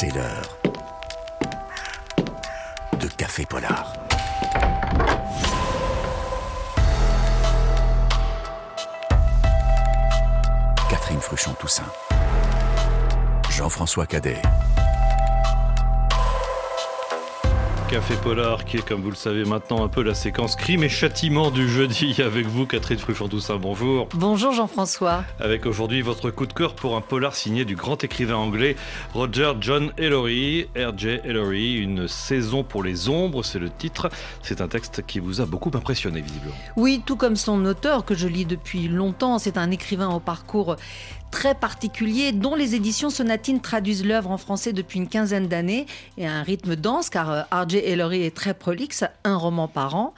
C'est l'heure de Café Polar. Catherine Fruchon-Toussaint. Jean-François Cadet. Café Polar, qui est, comme vous le savez maintenant, un peu la séquence crime et châtiment du jeudi. Avec vous, Catherine Fruchon-Toussaint, bonjour. Bonjour Jean-François. Avec aujourd'hui votre coup de cœur pour un polar signé du grand écrivain anglais Roger John Ellory, R.J. Ellory, Une saison pour les ombres, c'est le titre. C'est un texte qui vous a beaucoup impressionné, visiblement. Oui, tout comme son auteur que je lis depuis longtemps. C'est un écrivain au parcours très particulier dont les éditions Sonatine traduisent l'œuvre en français depuis une quinzaine d'années et à un rythme dense car euh, R.J. Ellory est très prolixe, un roman par an.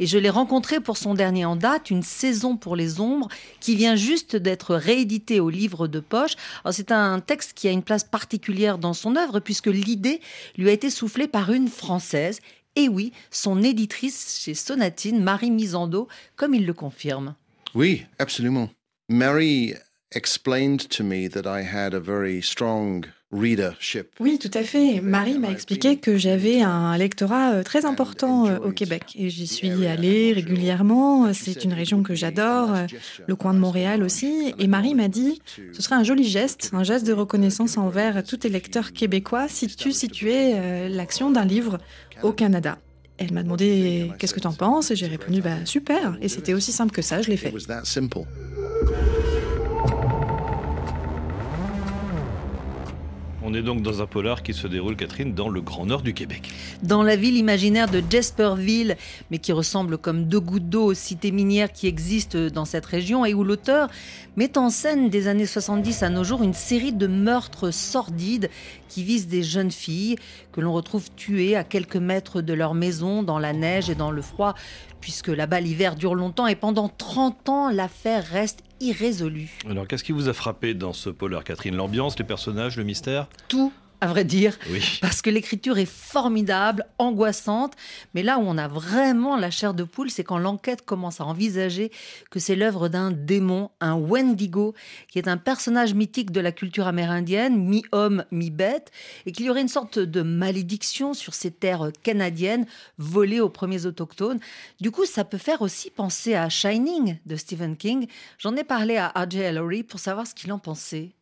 Et je l'ai rencontré pour son dernier en date, Une saison pour les ombres, qui vient juste d'être réédité au livre de poche. C'est un texte qui a une place particulière dans son œuvre puisque l'idée lui a été soufflée par une Française. Et oui, son éditrice chez Sonatine, Marie Misando, comme il le confirme. Oui, absolument. Marie explained to me that I had a very strong readership. Oui, tout à fait. Marie m'a expliqué que j'avais un lectorat euh, très important euh, au Québec et j'y suis allée régulièrement. C'est une région que j'adore, euh, le coin de Montréal aussi. Et Marie m'a dit, ce serait un joli geste, un geste de reconnaissance envers tous les lecteurs québécois si tu situais l'action d'un livre au Canada. Elle m'a demandé qu'est-ce que tu en penses? Et j'ai répondu bah super et c'était aussi simple que ça, je l'ai fait. On est donc dans un polar qui se déroule, Catherine, dans le grand nord du Québec. Dans la ville imaginaire de Jasperville, mais qui ressemble comme deux gouttes d'eau aux cités minières qui existent dans cette région et où l'auteur met en scène des années 70 à nos jours une série de meurtres sordides qui visent des jeunes filles que l'on retrouve tuées à quelques mètres de leur maison dans la neige et dans le froid, puisque là-bas l'hiver dure longtemps et pendant 30 ans l'affaire reste irrésolue. Alors qu'est-ce qui vous a frappé dans ce polar, Catherine? L'ambiance, les personnages, le mystère? Tout à vrai dire, parce que l'écriture est formidable, angoissante, mais là où on a vraiment la chair de poule, c'est quand l'enquête commence à envisager que c'est l'œuvre d'un démon, un Wendigo, qui est un personnage mythique de la culture amérindienne, mi-homme, mi-bête, et qu'il y aurait une sorte de malédiction sur ces terres canadiennes volées aux premiers autochtones. Du coup, ça peut faire aussi penser à Shining de Stephen King. J'en ai parlé à R.J. Ellory pour savoir ce qu'il en pensait.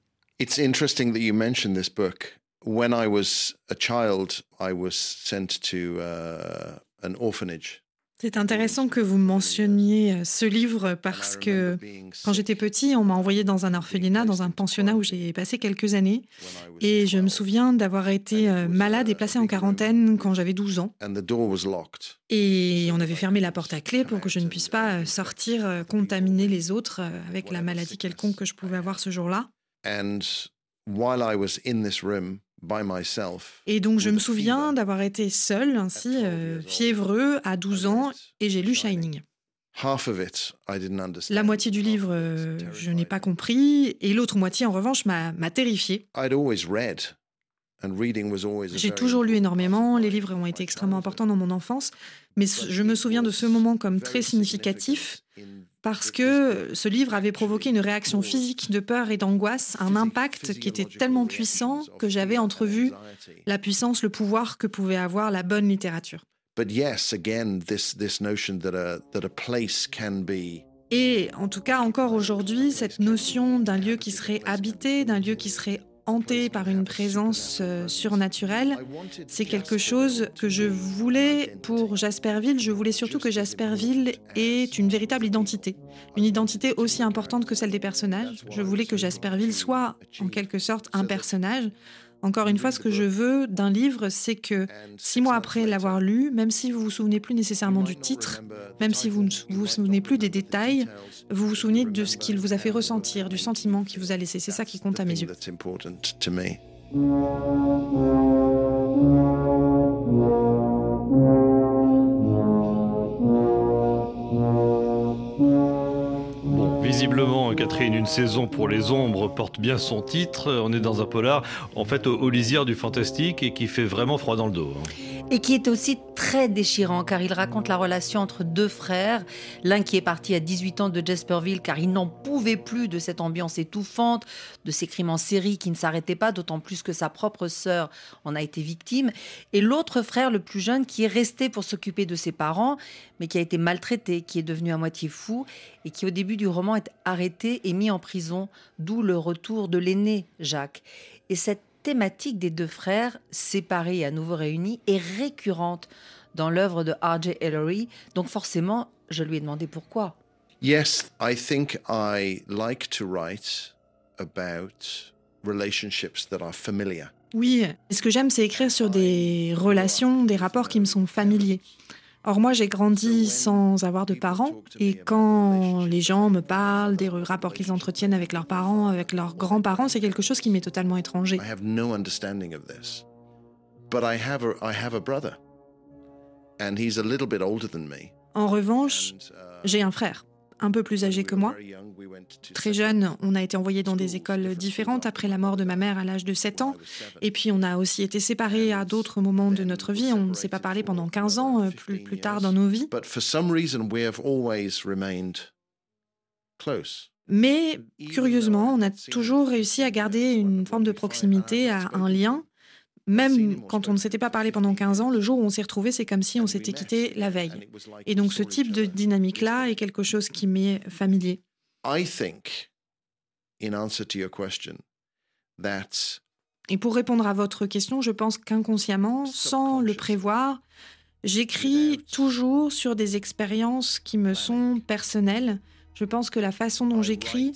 It's interesting that you mentioned this book when I was a child, I was sent to uh, an orphanage. C'est intéressant que vous mentionniez euh, ce livre parce que quand j'étais petit, on m'a envoyé dans un orphelinat, dans un pensionnat où j'ai passé quelques années. Et je me souviens d'avoir été euh, malade et placé en quarantaine quand j'avais 12 ans. Et on avait fermé la porte à clé pour que je ne puisse pas euh, sortir, contaminer les autres avec la maladie quelconque que je pouvais avoir ce jour-là. while I was in this room, et donc je me souviens d'avoir été seul, ainsi euh, fiévreux, à 12 ans, et j'ai lu Shining. La moitié du livre, euh, je n'ai pas compris, et l'autre moitié, en revanche, m'a terrifié. J'ai toujours lu énormément, les livres ont été extrêmement importants dans mon enfance, mais je me souviens de ce moment comme très significatif parce que ce livre avait provoqué une réaction physique de peur et d'angoisse, un impact qui était tellement puissant que j'avais entrevu la puissance, le pouvoir que pouvait avoir la bonne littérature. Et en tout cas, encore aujourd'hui, cette notion d'un lieu qui serait habité, d'un lieu qui serait hanté par une présence euh, surnaturelle. C'est quelque chose que je voulais pour Jasperville. Je voulais surtout que Jasperville ait une véritable identité, une identité aussi importante que celle des personnages. Je voulais que Jasperville soit en quelque sorte un personnage, encore une fois, ce que je veux d'un livre, c'est que six mois après l'avoir lu, même si vous vous souvenez plus nécessairement du titre, même si vous ne vous souvenez plus des détails, vous vous souvenez de ce qu'il vous a fait ressentir, du sentiment qu'il vous a laissé. C'est ça qui compte à mes yeux. Visiblement, Catherine, une saison pour les ombres porte bien son titre. On est dans un polar, en fait, aux, lisières du fantastique et qui fait vraiment froid dans le dos. Hein. Et qui est aussi très déchirant car il raconte la relation entre deux frères, l'un qui est parti à 18 ans de Jasperville car il n'en pouvait plus de cette ambiance étouffante, de ces crimes en série qui ne s'arrêtaient pas, d'autant plus que sa propre sœur en a été victime, et l'autre frère le plus jeune qui est resté pour s'occuper de ses parents, mais qui a été maltraité, qui est devenu à moitié fou et qui au début du roman est arrêté et mis en prison, d'où le retour de l'aîné Jacques. Et cette thématique des deux frères, séparés et à nouveau réunis, est récurrente dans l'œuvre de R.J. Ellery. Donc forcément, je lui ai demandé pourquoi. Yes, I think I like to write about relationships that are familiar. Oui, ce que j'aime, c'est écrire sur des relations, des rapports qui me sont familiers. Or, moi, j'ai grandi sans avoir de parents, et quand les gens me parlent des rapports qu'ils entretiennent avec leurs parents, avec leurs grands-parents, c'est quelque chose qui m'est totalement étranger. I have no understanding of this. But I have a, I have a brother. And he's a little bit older than me. En revanche, j'ai un frère, un peu plus âgé que moi. Très jeune, on a été envoyé dans des écoles différentes après la mort de ma mère à l'âge de 7 ans. Et puis on a aussi été séparés à d'autres moments de notre vie. On ne s'est pas parlé pendant 15 ans, euh, plus, plus tard dans nos vies. But for some reason, we have always remained close. Mais curieusement, on a toujours réussi à garder une forme de proximité, à un lien. Même quand on ne s'était pas parlé pendant 15 ans, le jour où on s'est retrouvés, c'est comme si on s'était quitté la veille. Et donc ce type de dynamique-là est quelque chose qui m'est familier. I think, in answer to your question, that Et pour répondre à votre question, je pense qu'inconsciemment, sans le prévoir, j'écris toujours sur des expériences qui me sont personnelles. Je pense que la façon dont j'écris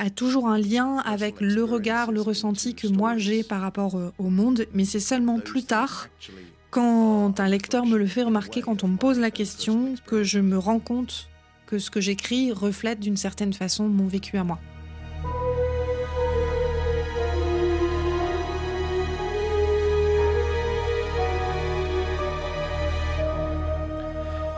a toujours un lien avec le regard, le ressenti que moi j'ai par rapport euh, au monde, mais c'est seulement plus tard, quand un lecteur me le fait remarquer, quand on me pose la question, que je me rends compte que ce que j'écris reflète d'une certaine façon mon vécu à moi.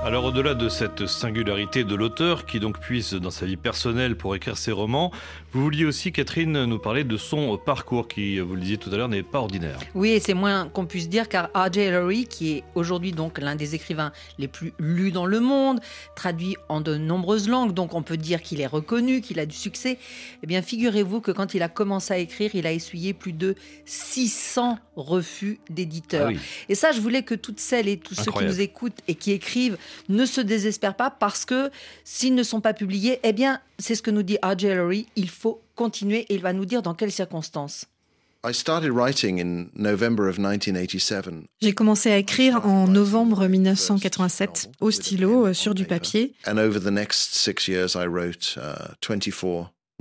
Alors au-delà de cette singularité de l'auteur qui donc puise dans sa vie personnelle pour écrire ses romans, vous vouliez aussi Catherine nous parler de son parcours qui, vous le disiez tout à l'heure, n'est pas ordinaire. Oui, et c'est moins qu'on puisse dire car R.J. Ellery, qui est aujourd'hui donc l'un des écrivains les plus lus dans le monde, traduit en de nombreuses langues, donc on peut dire qu'il est reconnu, qu'il a du succès. Eh bien, figurez-vous que quand il a commencé à écrire, il a essuyé plus de 600 refus d'éditeurs. Ah oui. Et ça, je voulais que toutes celles et tous ceux qui nous écoutent et qui écrivent ne se désespèrent pas parce que s'ils ne sont pas publiés, eh bien, c'est ce que nous dit R.J. Ellery, il faut continuer et il va nous dire dans quelles circonstances. I started writing in November of 1987. J'ai commencé à écrire en novembre 1987 au stylo euh, sur du papier.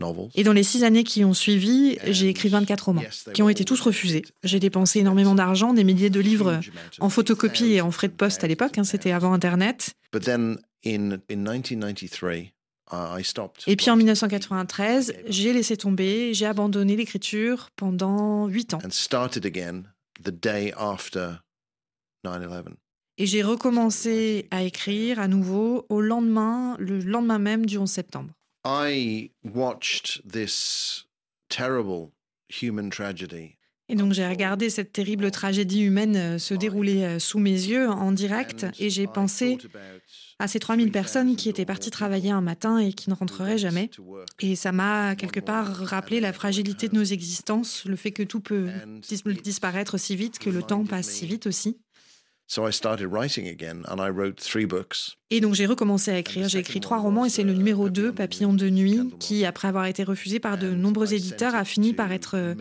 And over the next six years, I wrote 24 novels. Et dans les six années qui ont suivi, j'ai écrit 24 romans, qui ont été tous refusés. J'ai dépensé énormément d'argent, des milliers de livres en photocopie et en frais de poste à l'époque, hein, c'était avant Internet. But then in, in 1993, I stopped. Et puis en 1993, j'ai laissé tomber, j'ai abandonné l'écriture pendant huit ans. And started again the day after 9-11. Et j'ai recommencé à écrire à nouveau au lendemain, le lendemain même du 11 septembre. I watched this terrible human tragedy Et donc j'ai regardé cette terrible tragédie humaine euh, se dérouler euh, sous mes yeux en direct et j'ai pensé à ces 3000 personnes qui étaient parties travailler un matin et qui ne rentreraient jamais. Et ça m'a quelque part rappelé la fragilité de nos existences, le fait que tout peut dis- disparaître si vite, que le temps passe si vite aussi. Et donc j'ai recommencé à écrire. J'ai écrit trois romans et c'est le numéro 2, Papillon de nuit, qui, après avoir été refusé par de nombreux éditeurs, a fini par être euh,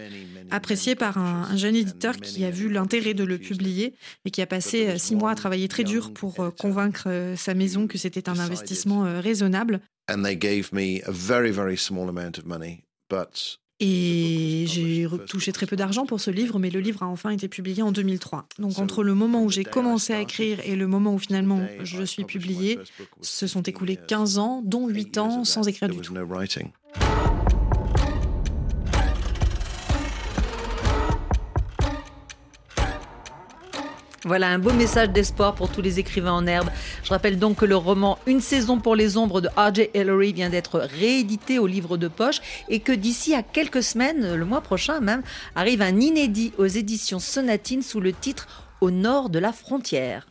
apprécié par un, un jeune éditeur qui a vu l'intérêt de le publier et qui a passé euh, six mois à travailler très dur pour euh, convaincre sa maison que c'était un investissement raisonnable. And they gave me a very, very small amount of money. But Et j'ai touché très peu d'argent pour ce livre, mais le livre a enfin été publié en 2003. Donc entre le moment où j'ai commencé à écrire et le moment où finalement je suis publié, se sont écoulés 15 ans, dont 8 ans sans écrire du tout. Voilà un beau message d'espoir pour tous les écrivains en herbe. Je rappelle donc que le roman Une saison pour les ombres de R.J. Ellery vient d'être réédité au livre de poche et que d'ici à quelques semaines, le mois prochain même, arrive un inédit aux éditions Sonatine sous le titre au nord de la frontière.